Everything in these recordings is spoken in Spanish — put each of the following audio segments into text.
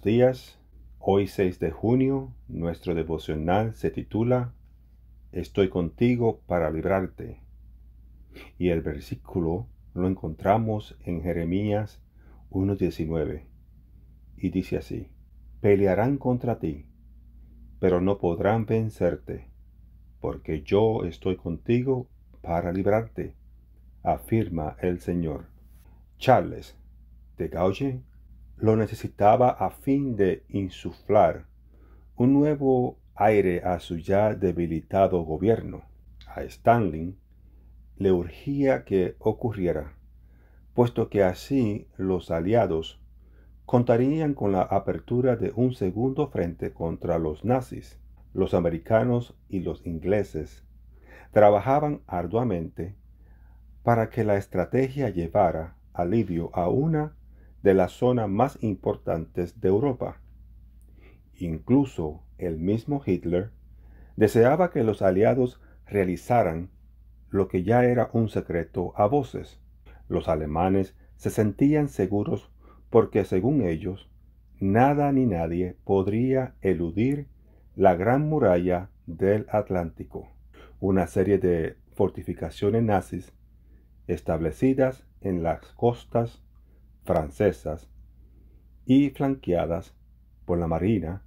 Días. Hoy 6 de junio, nuestro devocional se titula Estoy contigo para librarte. Y el versículo lo encontramos en Jeremías 1.19. Y dice así, Pelearán contra ti, pero no podrán vencerte, porque yo estoy contigo para librarte, afirma el Señor. Charles de Gaulle lo necesitaba a fin de insuflar un nuevo aire a su ya debilitado gobierno. A Stanley le urgía que ocurriera, puesto que así los aliados contarían con la apertura de un segundo frente contra los nazis. Los americanos y los ingleses trabajaban arduamente para que la estrategia llevara alivio a una de las zonas más importantes de Europa. Incluso el mismo Hitler deseaba que los aliados realizaran lo que ya era un secreto a voces. Los alemanes se sentían seguros porque según ellos, nada ni nadie podría eludir la gran muralla del Atlántico, una serie de fortificaciones nazis establecidas en las costas francesas y flanqueadas por la Marina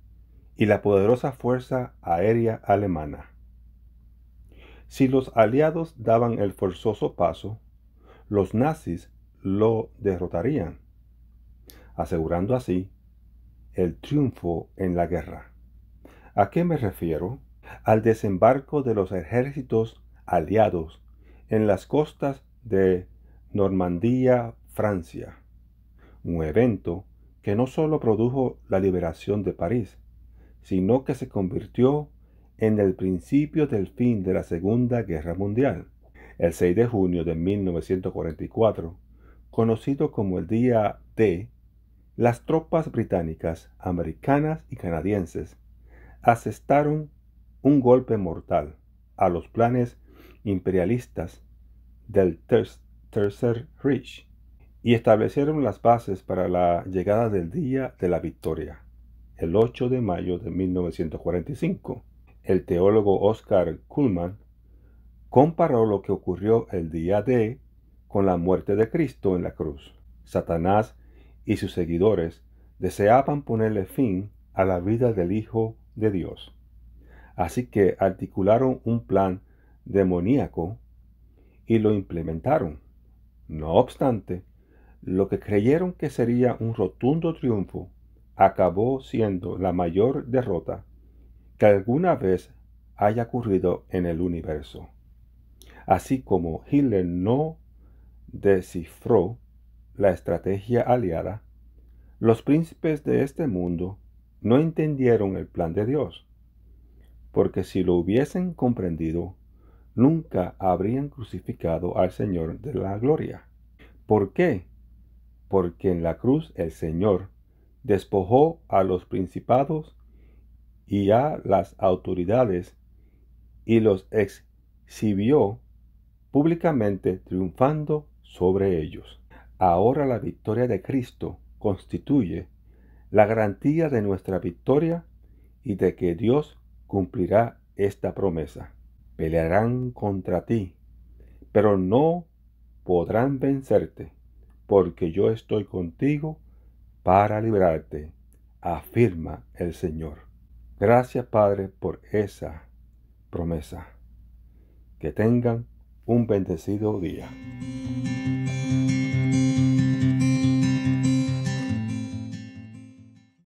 y la poderosa Fuerza Aérea Alemana. Si los aliados daban el forzoso paso, los nazis lo derrotarían, asegurando así el triunfo en la guerra. ¿A qué me refiero? Al desembarco de los ejércitos aliados en las costas de Normandía, Francia un evento que no solo produjo la liberación de París, sino que se convirtió en el principio del fin de la Segunda Guerra Mundial. El 6 de junio de 1944, conocido como el Día D, las tropas británicas, americanas y canadienses asestaron un golpe mortal a los planes imperialistas del Tercer Reich y establecieron las bases para la llegada del Día de la Victoria, el 8 de mayo de 1945. El teólogo Oscar Kuhlman comparó lo que ocurrió el día de con la muerte de Cristo en la cruz. Satanás y sus seguidores deseaban ponerle fin a la vida del Hijo de Dios. Así que articularon un plan demoníaco y lo implementaron. No obstante, lo que creyeron que sería un rotundo triunfo acabó siendo la mayor derrota que alguna vez haya ocurrido en el universo. Así como Hitler no descifró la estrategia aliada, los príncipes de este mundo no entendieron el plan de Dios, porque si lo hubiesen comprendido, nunca habrían crucificado al Señor de la gloria. ¿Por qué? Porque en la cruz el Señor despojó a los principados y a las autoridades y los exhibió públicamente triunfando sobre ellos. Ahora la victoria de Cristo constituye la garantía de nuestra victoria y de que Dios cumplirá esta promesa. Pelearán contra ti, pero no podrán vencerte porque yo estoy contigo para librarte, afirma el Señor. Gracias Padre por esa promesa. Que tengan un bendecido día.